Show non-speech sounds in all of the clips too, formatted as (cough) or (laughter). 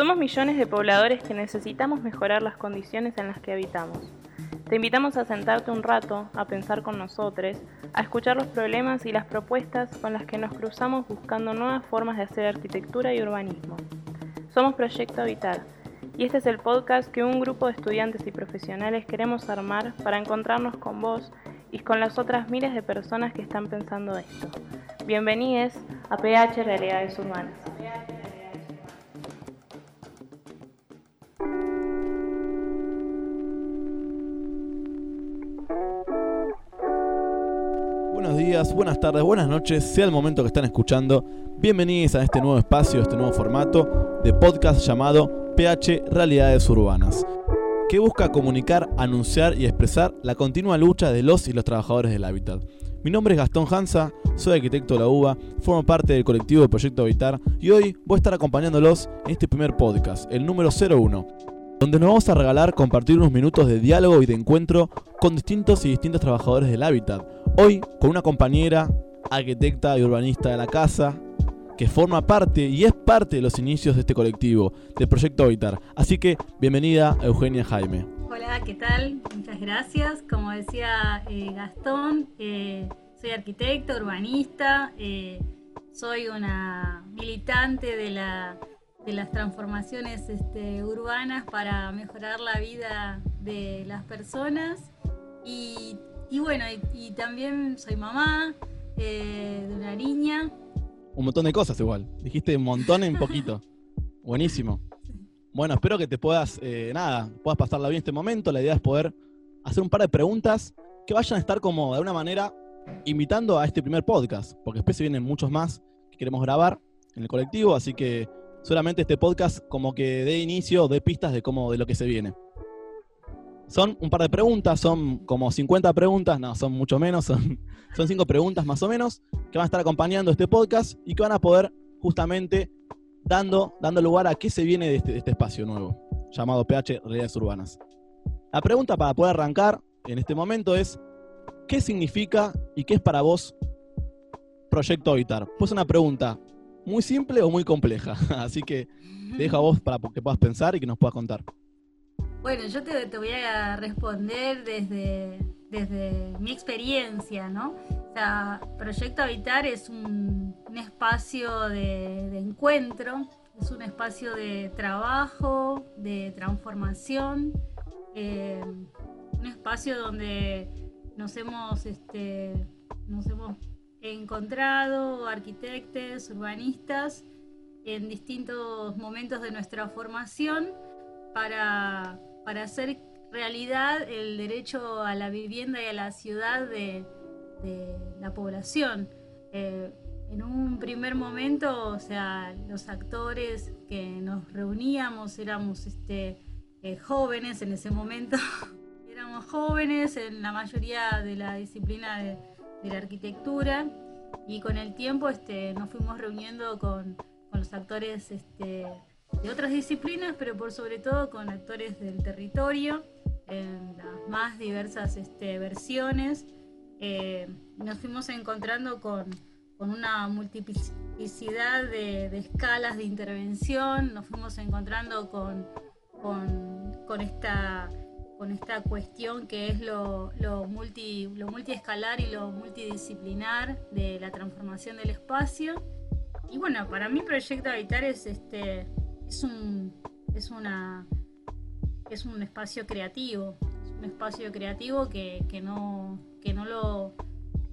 Somos millones de pobladores que necesitamos mejorar las condiciones en las que habitamos. Te invitamos a sentarte un rato, a pensar con nosotros, a escuchar los problemas y las propuestas con las que nos cruzamos buscando nuevas formas de hacer arquitectura y urbanismo. Somos Proyecto Habitar y este es el podcast que un grupo de estudiantes y profesionales queremos armar para encontrarnos con vos y con las otras miles de personas que están pensando esto. Bienvenidos a PH Realidades Urbanas. Buenas tardes, buenas noches, sea el momento que están escuchando. Bienvenidos a este nuevo espacio, este nuevo formato de podcast llamado PH Realidades Urbanas que busca comunicar, anunciar y expresar la continua lucha de los y los trabajadores del hábitat. Mi nombre es Gastón Hansa, soy arquitecto de la UBA, formo parte del colectivo de Proyecto Habitar y hoy voy a estar acompañándolos en este primer podcast, el número 01, donde nos vamos a regalar compartir unos minutos de diálogo y de encuentro con distintos y distintos trabajadores del hábitat. Hoy con una compañera, arquitecta y urbanista de la casa, que forma parte y es parte de los inicios de este colectivo, del Proyecto Habitar. Así que bienvenida Eugenia Jaime. Hola, ¿qué tal? Muchas gracias. Como decía eh, Gastón, eh, soy arquitecto, urbanista, eh, soy una militante de, la, de las transformaciones este, urbanas para mejorar la vida de las personas. Y, bueno, y también soy mamá de una niña un montón de cosas igual. Dijiste un montón en poquito. (laughs) Buenísimo. Bueno, espero que te puedas, eh, nada, puedas pasarla bien este momento. La idea es poder hacer un par de preguntas que vayan a estar como de alguna manera invitando a este primer podcast, porque después se vienen muchos más que queremos grabar en el colectivo, así que solamente este podcast como que dé inicio, dé pistas de cómo, de lo que se viene. Son un par de preguntas, son como 50 preguntas, no, son mucho menos, (laughs) son, son cinco preguntas más o menos, que van a estar acompañando este podcast y que van a poder justamente dando, dando lugar a qué se viene de este, este espacio nuevo, llamado PH Realidades Urbanas. La pregunta para poder arrancar en este momento es, ¿qué significa y qué es para vos Proyecto Habitar? Pues una pregunta muy simple o muy compleja, (laughs) así que te dejo vos para que puedas pensar y que nos puedas contar. Bueno, yo te, voy a responder desde, desde mi experiencia, ¿no? O sea, Proyecto Habitar es un, espacio de, encuentro, es un espacio de trabajo, de transformación, eh, un espacio donde nos hemos, este, nos hemos encontrado arquitectos, urbanistas, en distintos momentos de nuestra formación para para hacer realidad el derecho a la vivienda y a la ciudad de, la población. Eh, en un primer momento, o sea, los actores que nos reuníamos éramos este, eh, jóvenes en ese momento, (laughs) éramos jóvenes en la mayoría de la disciplina de, la arquitectura y con el tiempo este, nos fuimos reuniendo con, con los actores este, de otras disciplinas, pero por sobre todo con actores del territorio, en las más diversas este, versiones. Eh, nos fuimos encontrando con, una multiplicidad de, escalas de intervención, nos fuimos encontrando con, con, esta, con esta cuestión que es lo, lo, multi, lo multiescalar y lo multidisciplinar de la transformación del espacio. Y bueno, para mí Proyecto Habitar es este, es un, es una, es un espacio creativo, es un espacio creativo que, no, que no lo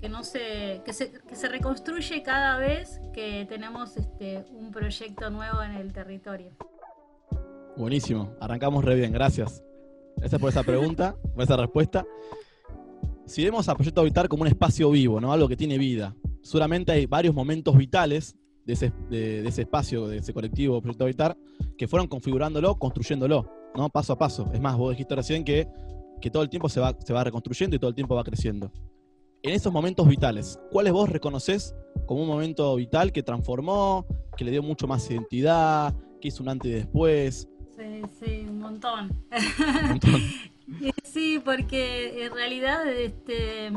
que no se que, se que se reconstruye cada vez que tenemos este un proyecto nuevo en el territorio. Buenísimo, arrancamos re bien, gracias. Gracias por esa pregunta, por esa respuesta. Si vemos a Proyecto Habitar como un espacio vivo, ¿no? Algo que tiene vida. Seguramente hay varios momentos vitales de ese, de, ese espacio, de ese colectivo Proyecto Habitar, que fueron configurándolo, construyéndolo, ¿no? Paso a paso. Es más, vos dijiste recién que, que todo el tiempo se va, se va reconstruyendo y todo el tiempo va creciendo. En esos momentos vitales, ¿cuáles vos reconoces como un momento vital que transformó, que le dio mucho más identidad, que hizo un antes y después? Sí, sí, un montón. Un (laughs) montón. sí, porque en realidad este,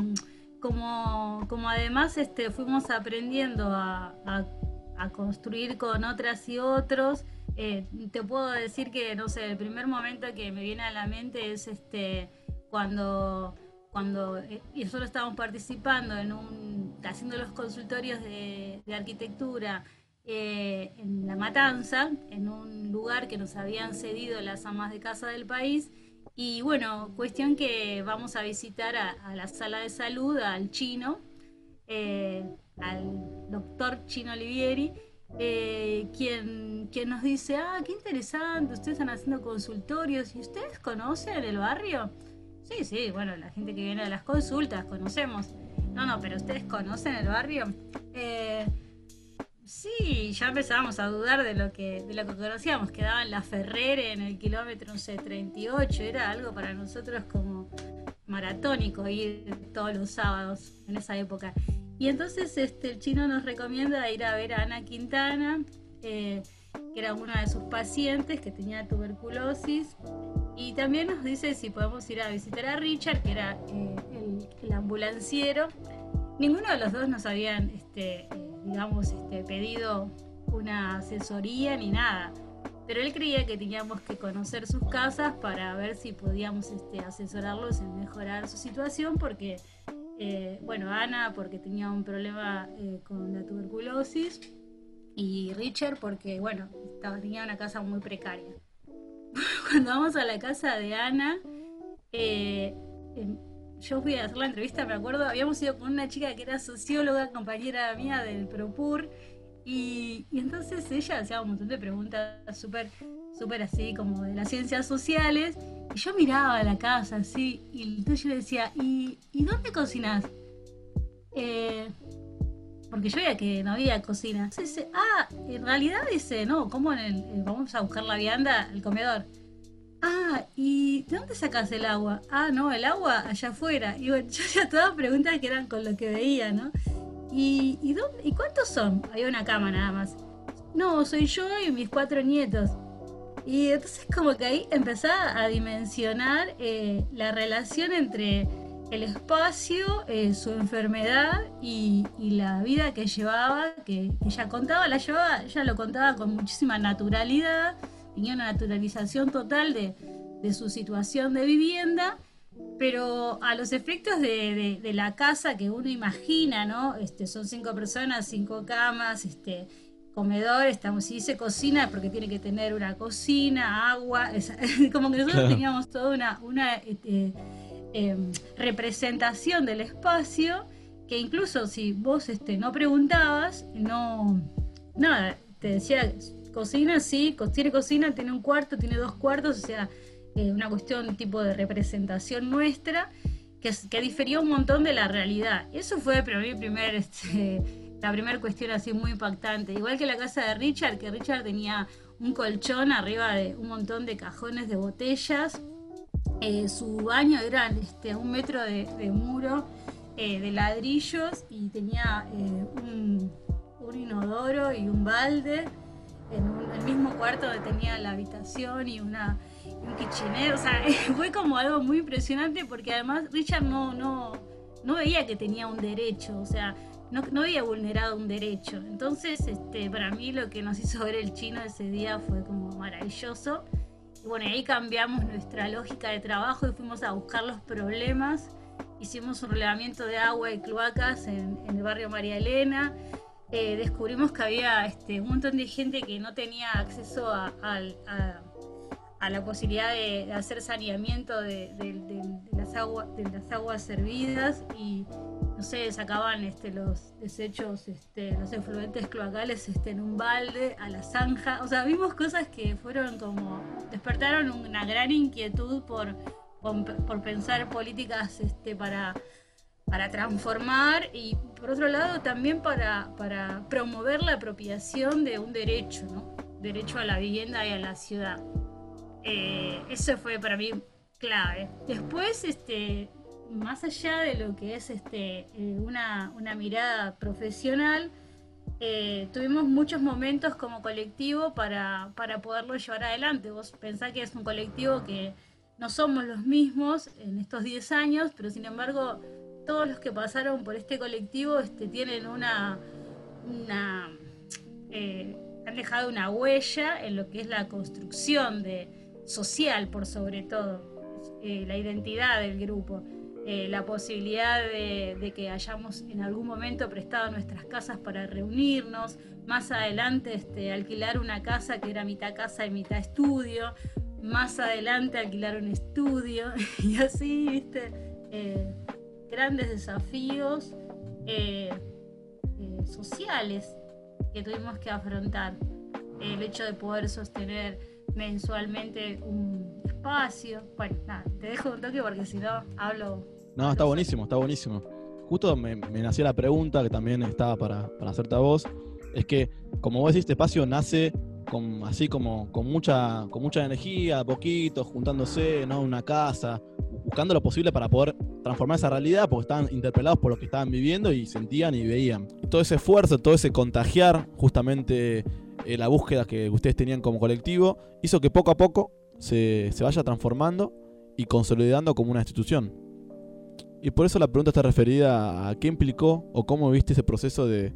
como, como además este, fuimos aprendiendo a, a construir con otras y otros, Eh, te puedo decir que, no sé, el primer momento que me viene a la mente es este cuando cuando eh, nosotros estábamos participando en un haciendo los consultorios de, arquitectura eh, en La Matanza, en un lugar que nos habían cedido las amas de casa del país. Y bueno, cuestión que vamos a visitar a, la sala de salud, al chino, al doctor Chino Olivieri, eh, quien, quien nos dice, ah, qué interesante, ustedes están haciendo consultorios, ¿y ustedes conocen el barrio? Sí, sí, bueno, la gente que viene a las consultas, conocemos. No, no, pero ustedes conocen el barrio. Eh, sí, ya empezábamos a dudar de lo que, de lo que conocíamos. Quedaba en la Ferrere en el kilómetro, no sé, 38. Era algo para nosotros como maratónico ir todos los sábados en esa época. Y entonces este, el chino nos recomienda ir a ver a Ana Quintana, eh, que era una de sus pacientes que tenía tuberculosis. Y también nos dice si podemos ir a visitar a Richard, que era eh, el, ambulanciero. Ninguno de los dos nos habían, este, eh, digamos, este, pedido una asesoría ni nada. Pero él creía que teníamos que conocer sus casas para ver si podíamos este, asesorarlos en mejorar su situación, porque eh, bueno, Ana porque tenía un problema eh, con la tuberculosis y Richard porque, bueno, estaba, tenía una casa muy precaria. (laughs) Cuando vamos a la casa de Ana, eh, yo fui a hacer la entrevista, me acuerdo, habíamos ido con una chica que era socióloga, compañera mía del ProPur, y, y entonces ella hacía un montón de preguntas súper súper así como de las ciencias sociales. Y yo miraba la casa así, y entonces yo le decía, ¿y, dónde cocinas? Eh, porque yo veía que no había cocina. Entonces dice, ah, en realidad dice, no, ¿cómo en el, vamos a buscar la vianda, el comedor? Ah, ¿y de dónde sacas el agua? Ah, no, el agua allá afuera. Y bueno, (laughs) yo ya todas preguntas que eran con lo que veía, ¿no? ¿Y, y, ¿Y cuántos son? Había una cama nada más. No, soy yo y mis cuatro nietos. Y entonces como que ahí empezaba a dimensionar eh, la relación entre el espacio, eh, su enfermedad y, la vida que llevaba, que, ella contaba, la llevaba, ella lo contaba con muchísima naturalidad, tenía una naturalización total de, su situación de vivienda, pero a los efectos de, de, la casa que uno imagina, ¿no? Este, son cinco personas, cinco camas, este, comedor, estamos, si dice cocina porque tiene que tener una cocina, agua, (laughs) como que nosotros teníamos toda una, una este, em, representación del espacio que incluso si vos este, no preguntabas, no, nada, te decía, cocina, sí, tiene cocina, tiene un cuarto, tiene dos cuartos, o sea, eh, una cuestión tipo de representación nuestra que, que difería un montón de la realidad. Eso fue para primer... Este, la primera cuestión así muy impactante. Igual que la casa de Richard, que Richard tenía un colchón arriba de un montón de cajones de botellas. Eh, su baño era este, un metro de, muro eh, de ladrillos y tenía eh, un, inodoro y un balde en el mismo cuarto donde tenía la habitación y una, un kitchenero. O sea, (laughs) fue como algo muy impresionante porque además Richard no, no, no veía que tenía un derecho. O sea, no, había vulnerado un derecho. Entonces, este, para mí lo que nos hizo ver el chino ese día fue como maravilloso. Y bueno, ahí cambiamos nuestra lógica de trabajo y fuimos a buscar los problemas. Hicimos un relevamiento de agua y cloacas en, el barrio María Elena. Eh, descubrimos que había este, un montón de gente que no tenía acceso a, la posibilidad de, hacer saneamiento de, las aguas, de las aguas servidas y no sé, sacaban este, los desechos, este, los efluentes cloacales este, en un balde, a la zanja. O sea, vimos cosas que fueron como. despertaron una gran inquietud por, por, pensar políticas para, para transformar y, por otro lado, también para, para promover la apropiación de un derecho, ¿no? Derecho a la vivienda y a la ciudad. Eh, eso fue para mí clave. Después, este más allá de lo que es este, eh, una, mirada profesional, eh, tuvimos muchos momentos como colectivo para, poderlo llevar adelante. Vos pensás que es un colectivo que no somos los mismos en estos 10 años, pero sin embargo todos los que pasaron por este colectivo este, tienen una, una han dejado una huella en lo que es la construcción de, social, por sobre todo, eh, la identidad del grupo. Eh, la posibilidad de, que hayamos en algún momento prestado nuestras casas para reunirnos, más adelante este, alquilar una casa que era mitad casa y mitad estudio, más adelante alquilar un estudio (laughs) y así, viste, eh, grandes desafíos sociales que tuvimos que afrontar. El hecho de poder sostener mensualmente un espacio. Bueno, nada, te dejo un toque porque si no hablo. No, está buenísimo, está buenísimo. Justo me, nació la pregunta que también estaba para, para, hacerte a vos. Es que, como vos decís, este espacio nace con, así como con mucha, con mucha energía, poquito, juntándose, ¿no? Una casa, buscando lo posible para poder transformar esa realidad, porque estaban interpelados por lo que estaban viviendo y sentían y veían. Todo ese esfuerzo, todo ese contagiar justamente eh, la búsqueda que ustedes tenían como colectivo, hizo que poco a poco se, vaya transformando y consolidando como una institución. Y por eso la pregunta está referida a qué implicó o cómo viste ese proceso de,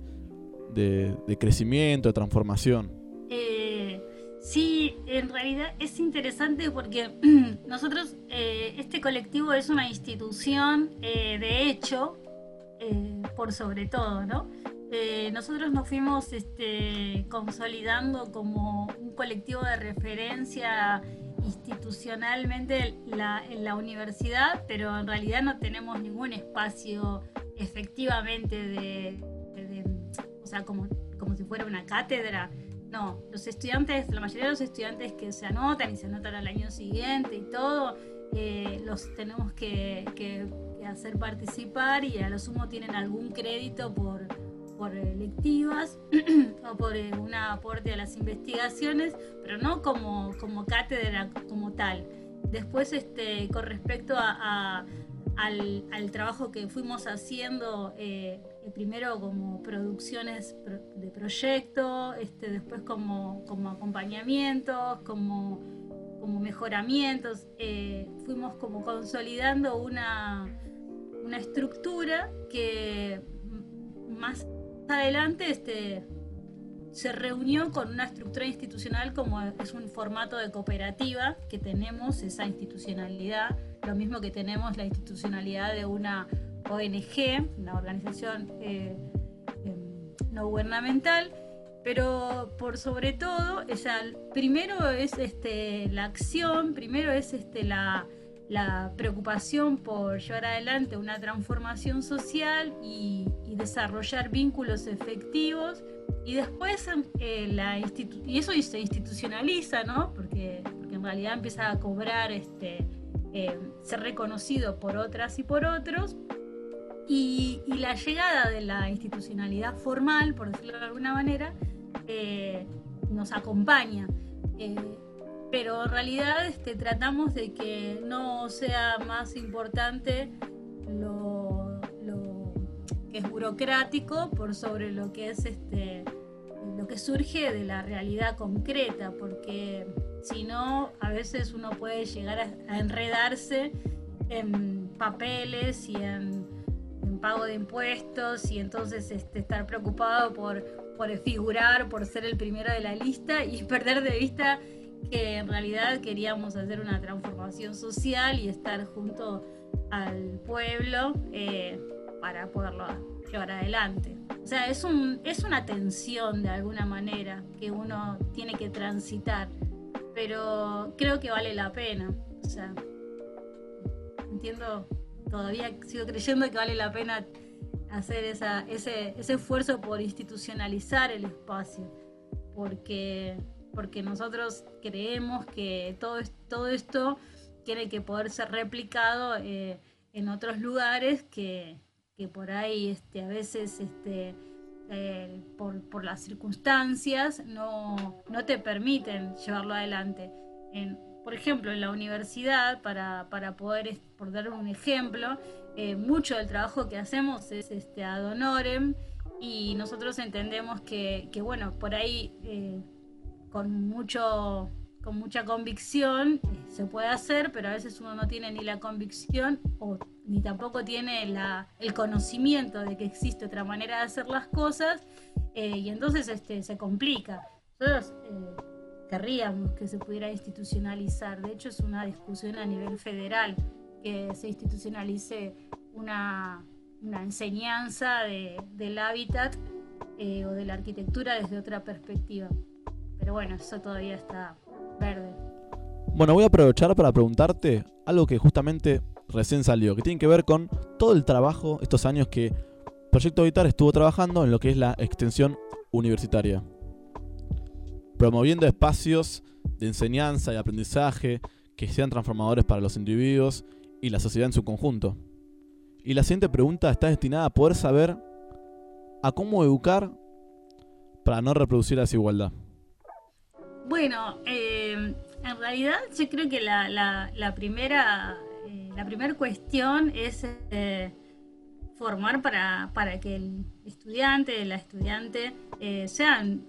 crecimiento, de transformación. Eh, sí, en realidad es interesante porque (clears throat) nosotros, eh, este colectivo es una institución de hecho, por sobre todo, ¿no? Eh, nosotros nos fuimos este, consolidando como un colectivo de referencia institucionalmente en la universidad, pero en realidad no tenemos ningún espacio efectivamente de, o sea, como, como si fuera una cátedra. No, los estudiantes, la mayoría de los estudiantes que se anotan y se anotan al año siguiente y todo, eh, los tenemos que, que hacer participar y a lo sumo tienen algún crédito por, por lectivas (clears throat) o por eh, un aporte a las investigaciones, pero no como, como cátedra como tal. Después, este, con respecto a, al, trabajo que fuimos haciendo, eh, primero como producciones de proyecto, este, después como, como acompañamientos, como, como mejoramientos, eh, fuimos como consolidando una, una estructura que más adelante este, se reunió con una estructura institucional como es un formato de cooperativa que tenemos esa institucionalidad, lo mismo que tenemos la institucionalidad de una ONG, una organización eh, em, no gubernamental, pero por sobre todo, primero es este, la acción, primero es este, la, la preocupación por llevar adelante una transformación social y, desarrollar vínculos efectivos y después eh, la y eso se institucionaliza, ¿no? Porque, porque, en realidad empieza a cobrar, este, eh, ser reconocido por otras y por otros. Y, la llegada de la institucionalidad formal, por decirlo de alguna manera, eh, nos acompaña pero en realidad este, tratamos de que no sea más importante lo, que es burocrático por sobre lo que es este, lo que surge de la realidad concreta, porque si no, a veces uno puede llegar a, enredarse en papeles y en, pago de impuestos y entonces este, estar preocupado por, por figurar, por ser el primero de la lista y (laughs) perder de vista que en realidad queríamos hacer una transformación social y estar junto al pueblo eh, para poderlo llevar adelante. O sea, es, un, es una tensión de alguna manera que uno tiene que transitar, pero creo que vale la pena. O sea, entiendo, todavía sigo creyendo que vale la pena hacer esa, ese, ese esfuerzo por institucionalizar el espacio, porque porque nosotros creemos que todo, todo esto tiene que poder ser replicado eh, en otros lugares que, por ahí este, a veces este, eh, por, las circunstancias no, te permiten llevarlo adelante. por ejemplo, en la universidad, para, poder, por dar un ejemplo, eh, mucho del trabajo que hacemos es este, ad honorem y nosotros entendemos que, que bueno, por ahí con mucho con mucha convicción se puede hacer, pero a veces uno no tiene ni la convicción o ni tampoco tiene la, el conocimiento de que existe otra manera de hacer las cosas eh, y entonces este, se complica. nosotros eh, querríamos que se pudiera institucionalizar. De hecho, es una discusión a nivel federal que se institucionalice una, enseñanza del hábitat eh, o de la arquitectura desde otra perspectiva. Pero bueno, eso todavía está verde. Bueno, voy a aprovechar para preguntarte algo que justamente recién salió, que tiene que ver con todo el trabajo, estos años que Proyecto Habitar estuvo trabajando en lo que es la extensión universitaria, promoviendo espacios de enseñanza y aprendizaje que sean transformadores para los individuos y la sociedad en su conjunto. Y la siguiente pregunta está destinada a poder saber a cómo educar para no reproducir la desigualdad. Bueno, eh, en realidad yo creo que la, primera eh, la cuestión es eh, formar para, para, que el estudiante, la estudiante sean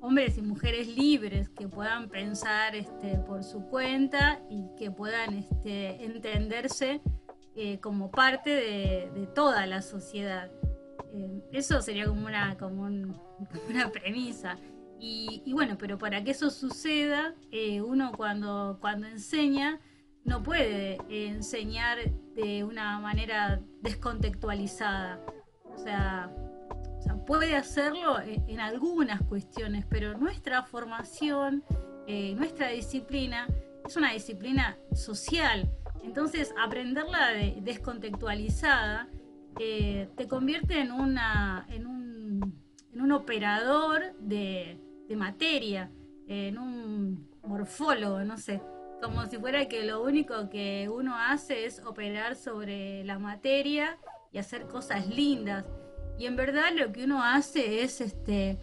hombres y mujeres libres que puedan pensar este, por su cuenta y que puedan este, entenderse como parte de, toda la sociedad. Eh, eso sería como una, como, (laughs) una premisa. Y, bueno, pero para que eso suceda, eh, uno cuando, cuando enseña no puede enseñar de una manera descontextualizada. O sea, puede hacerlo en, algunas cuestiones, pero nuestra formación, eh, nuestra disciplina, es una disciplina social. Entonces, aprenderla descontextualizada eh, te convierte en, una, en, un, en un operador de, materia, en un morfólogo, no sé, como si fuera que lo único que uno hace es operar sobre la materia y hacer cosas lindas. Y en verdad lo que uno hace es este,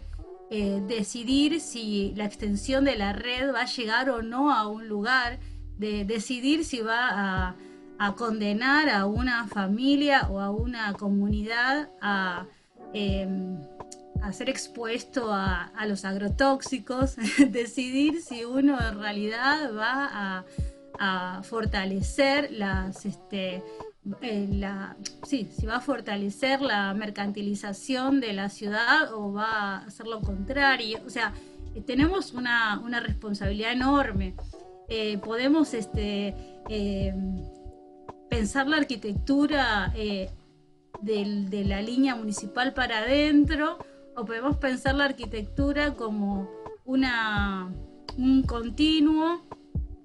eh, decidir si la extensión de la red va a llegar o no a un lugar, de decidir si va a a condenar a una familia o a una comunidad a, em, ser expuesto a, los agrotóxicos, (laughs) decidir si uno en realidad va a, fortalecer las... Este, eh, la, sí, si va a fortalecer la mercantilización de la ciudad o va a hacer lo contrario. O sea, tenemos una, responsabilidad enorme. Eh, podemos este, pensar la arquitectura eh, de la línea municipal para adentro o podemos pensar la arquitectura como una, un continuo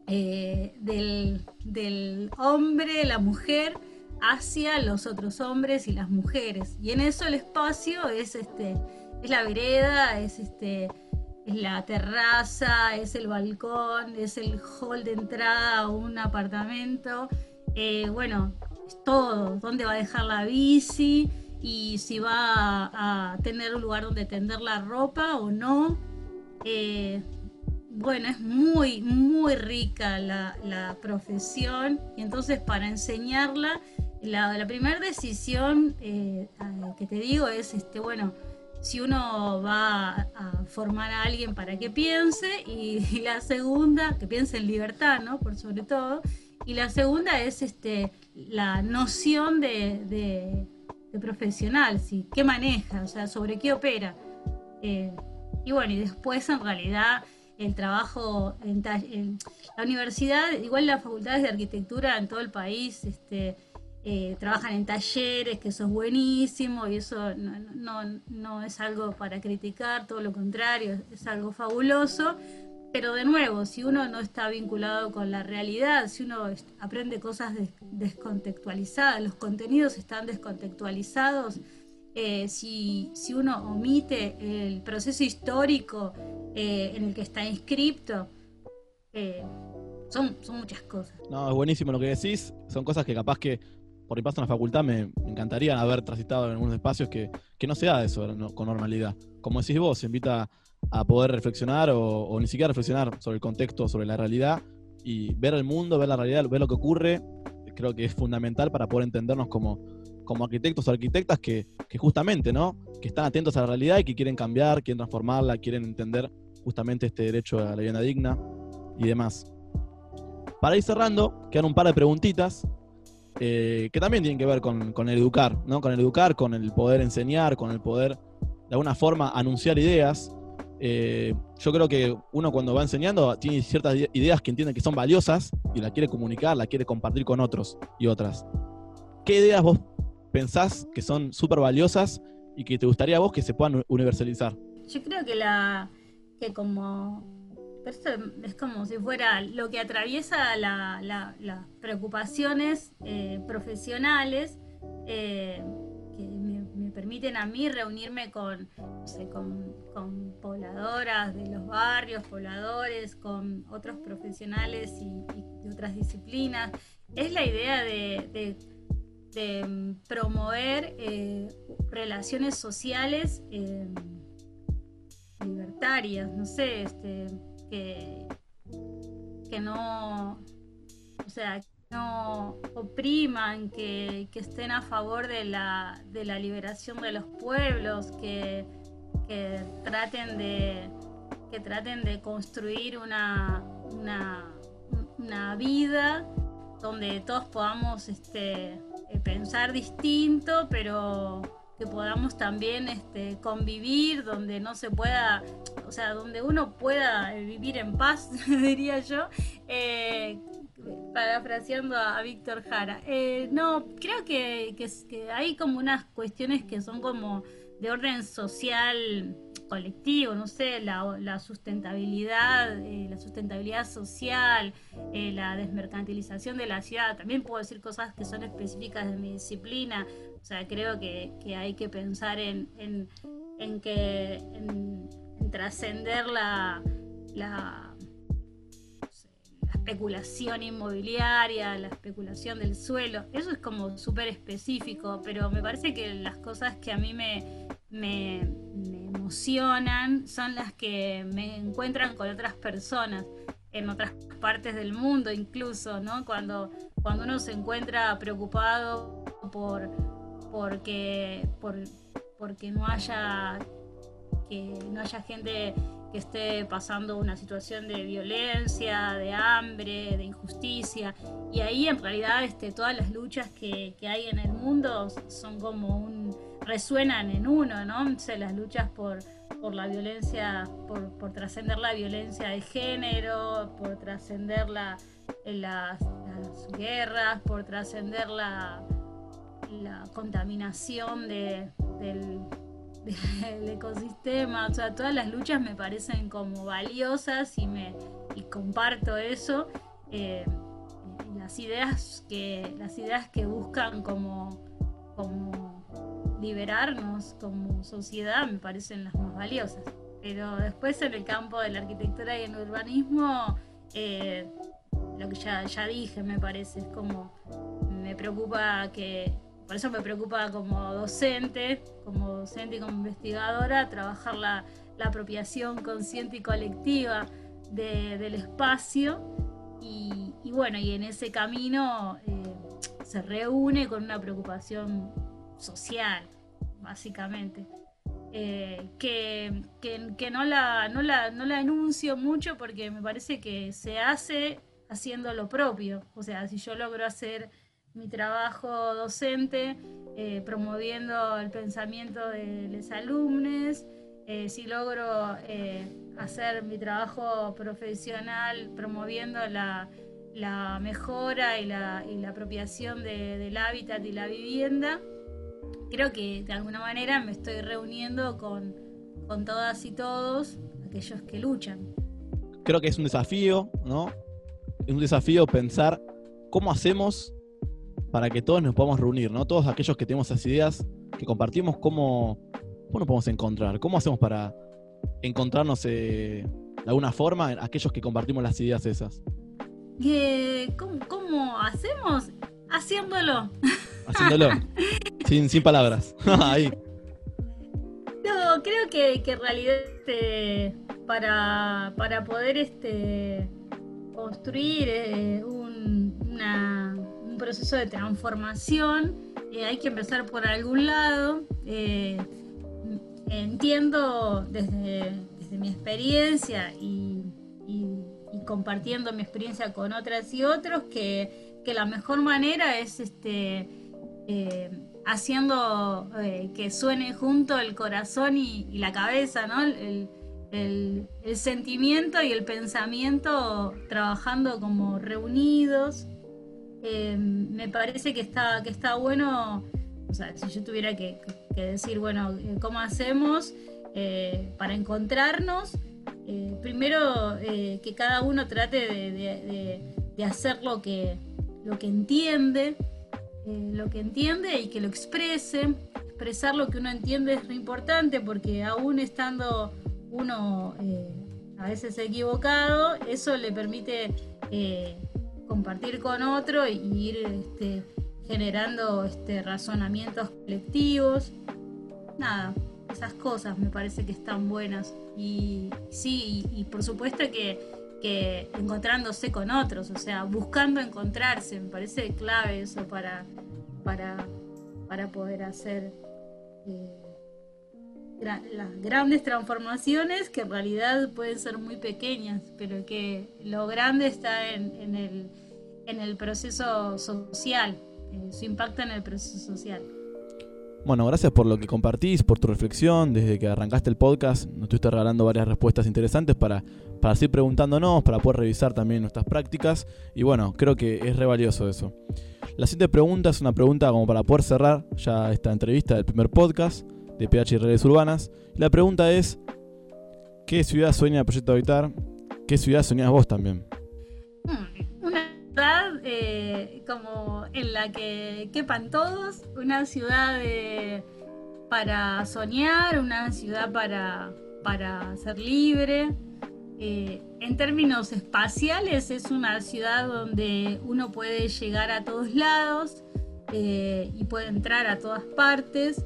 eh, del, hombre, la mujer, hacia los otros hombres y las mujeres. Y en eso el espacio es, este, es la vereda, es, este, es la terraza, es el balcón, es el hall de entrada a un apartamento. Eh, bueno, es todo, dónde va a dejar la bici y si va a, tener un lugar donde tender la ropa o no. Eh, bueno, es muy, muy rica la, profesión y entonces para enseñarla, la, primera decisión eh, que te digo es, este, bueno, si uno va a formar a alguien para que piense y, y la segunda, que piense en libertad, ¿no? Por sobre todo, y la segunda es este, la noción de, profesional, ¿sí? ¿qué maneja? O sea, sobre qué opera. Eh, y bueno, y después en realidad el trabajo en, la universidad, igual las facultades de arquitectura en todo el país, este, eh, trabajan en talleres, que eso es buenísimo y eso no, no, es algo para criticar, todo lo contrario, es algo fabuloso, pero de nuevo, si uno no está vinculado con la realidad, si uno aprende cosas descontextualizadas, los contenidos están descontextualizados, eh, si, si, uno omite el proceso histórico eh, en el que está inscripto, eh, son, son muchas cosas. No, es buenísimo lo que decís, son cosas que capaz que por mi paso en la facultad me, encantaría haber transitado en algunos espacios que, que no se da eso con normalidad. Como decís vos, se invita a poder reflexionar o, ni siquiera reflexionar sobre el contexto, sobre la realidad y ver el mundo, ver la realidad, ver lo que ocurre, creo que es fundamental para poder entendernos como, como arquitectos o arquitectas que, justamente, ¿no? Que están atentos a la realidad y que quieren cambiar, quieren transformarla, quieren entender justamente este derecho a la vivienda digna y demás. Para ir cerrando, quedan un par de preguntitas eh, que también tienen que ver con, con, el educar, ¿no? Con el educar, con el poder enseñar, con el poder de alguna forma anunciar ideas eh, yo creo que uno cuando va enseñando tiene ciertas ideas que entiende que son valiosas y la quiere comunicar, la quiere compartir con otros y otras. ¿Qué ideas vos pensás que son súper valiosas y que te gustaría a vos que se puedan universalizar? Yo creo que la que como es como si fuera lo que atraviesa las preocupaciones eh, profesionales eh, que me, permiten a mí reunirme con, con, pobladoras de los barrios, pobladores, con otros profesionales y, de otras disciplinas. Es la idea de, promover eh, relaciones sociales libertarias, no sé, este, que, que no, o sea, no opriman, que, estén a favor de la, de la liberación de los pueblos, que, traten de que traten de construir una, una, una vida donde todos podamos este, eh, pensar distinto, pero que podamos también este, convivir, donde no se pueda, o sea, donde uno pueda vivir en paz, (laughs) diría yo, eh, parafraseando a, Víctor Jara. Eh, no, creo que, que, hay como unas cuestiones que son como de orden social colectivo, no sé, la, sustentabilidad, eh, la sustentabilidad social, la desmercantilización de la ciudad. También puedo decir cosas que son específicas de mi disciplina, o sea, creo que, hay que pensar en, en, que en, trascender la, la, especulación inmobiliaria, la especulación del suelo. Eso es como súper específico, pero me parece que las cosas que a mí me, me, me emocionan son las que me encuentran con otras personas en otras partes del mundo incluso, ¿no? Cuando, cuando uno se encuentra preocupado por, porque, por, porque no haya que no haya gente que esté pasando una situación de violencia, de hambre, de injusticia. Y ahí en realidad este, todas las luchas que, hay en el mundo son como un. resuenan en uno, ¿no? las luchas por, la violencia, por, trascender la violencia de género, por trascender la, las, guerras, por trascender la contaminación del, (laughs) ecosistema, o sea, todas las luchas me parecen como valiosas y, me, comparto eso. Eh, las ideas que las ideas que buscan como, como liberarnos como sociedad me parecen las más valiosas pero después en el campo de la arquitectura y el urbanismo eh, lo que ya, ya dije me parece es como me preocupa que por eso me preocupa como docente, como docente y como investigadora, trabajar la, apropiación consciente y colectiva del espacio. Y, bueno, y en ese camino eh, se reúne con una preocupación social, básicamente. Eh, que, no, la, no, la, no la enuncio mucho porque me parece que se hace haciendo lo propio. O sea, si yo logro hacer mi trabajo docente, eh, promoviendo el pensamiento de los alumnos, eh, si logro eh, hacer mi trabajo profesional promoviendo la, mejora y la, apropiación del hábitat y la vivienda, creo que de alguna manera me estoy reuniendo con, con todas y todos aquellos que luchan. Creo que es un desafío, ¿no? Es un desafío pensar cómo hacemos para que todos nos podamos reunir, ¿no? Todos aquellos que tenemos esas ideas que compartimos, ¿cómo, nos podemos encontrar? ¿Cómo hacemos para encontrarnos eh, de alguna forma aquellos que compartimos las ideas esas? ¿cómo, hacemos? Haciéndolo. Haciéndolo. (laughs) sin, sin palabras. (laughs) Ahí. No, creo que, en realidad este, para, poder este, construir eh, una proceso de transformación, eh, hay que empezar por algún lado. Eh, entiendo desde, mi experiencia y, compartiendo mi experiencia con otras y otros que, la mejor manera es este, eh, haciendo que suene junto el corazón y, la cabeza, ¿no? el, sentimiento y el pensamiento trabajando como reunidos. Eh, me parece que está, que está bueno, o sea, si yo tuviera que, decir, bueno, eh, ¿cómo hacemos eh, para encontrarnos? primero, que cada uno trate de, hacer lo que, lo que entiende, lo que entiende y que lo exprese. Expresar lo que uno entiende es lo importante porque aún estando uno a veces equivocado, eso le permite compartir con otro y ir este, generando este, razonamientos colectivos. Nada, esas cosas me parece que están buenas. Y sí, y, por supuesto que, encontrándose con otros, o sea, buscando encontrarse, me parece clave eso para, para, para poder hacer... Eh, las grandes transformaciones que en realidad pueden ser muy pequeñas, pero que lo grande está en, el, en el, proceso social, eh, su impacto en el proceso social. Bueno, gracias por lo que compartís, por tu reflexión. Desde que arrancaste el podcast, nos estuviste regalando varias respuestas interesantes para, para seguir preguntándonos, para poder revisar también nuestras prácticas. Y bueno, creo que es re valioso eso. La siguiente pregunta es una pregunta como para poder cerrar ya esta entrevista del primer podcast de PH y redes urbanas. La pregunta es, ¿qué ciudad sueña el Proyecto Habitar? ¿Qué ciudad soñás vos también? Hmm, una ciudad eh, como en la que quepan todos, una ciudad para soñar, una ciudad para, para ser libre. Eh, en términos espaciales es una ciudad donde uno puede llegar a todos lados eh, y puede entrar a todas partes.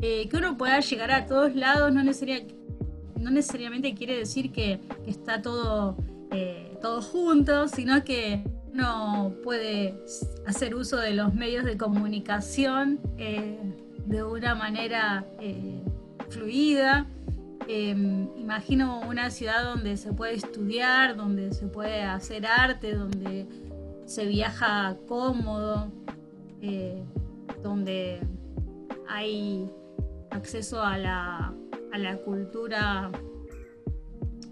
Eh, que uno pueda llegar a todos lados no, necesariamente quiere decir que, está todo, eh, todo junto, sino que uno puede hacer uso de los medios de comunicación eh, de una manera fluida. Em, imagino una ciudad donde se puede estudiar, donde se puede hacer arte, donde se viaja cómodo, donde hay acceso a la, a la cultura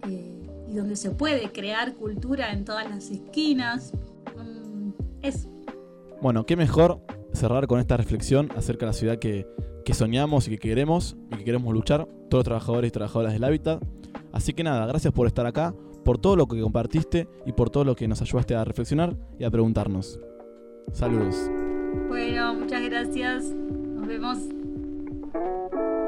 eh, y donde se puede crear cultura en todas las esquinas. Mm, es Bueno, qué mejor cerrar con esta reflexión acerca de la ciudad que, que soñamos y que queremos y que queremos luchar, todos los trabajadores y trabajadoras del hábitat. Así que nada, gracias por estar acá, por todo lo que compartiste y por todo lo que nos ayudaste a reflexionar y a preguntarnos. Saludos. Bueno, muchas gracias. Nos vemos. thank you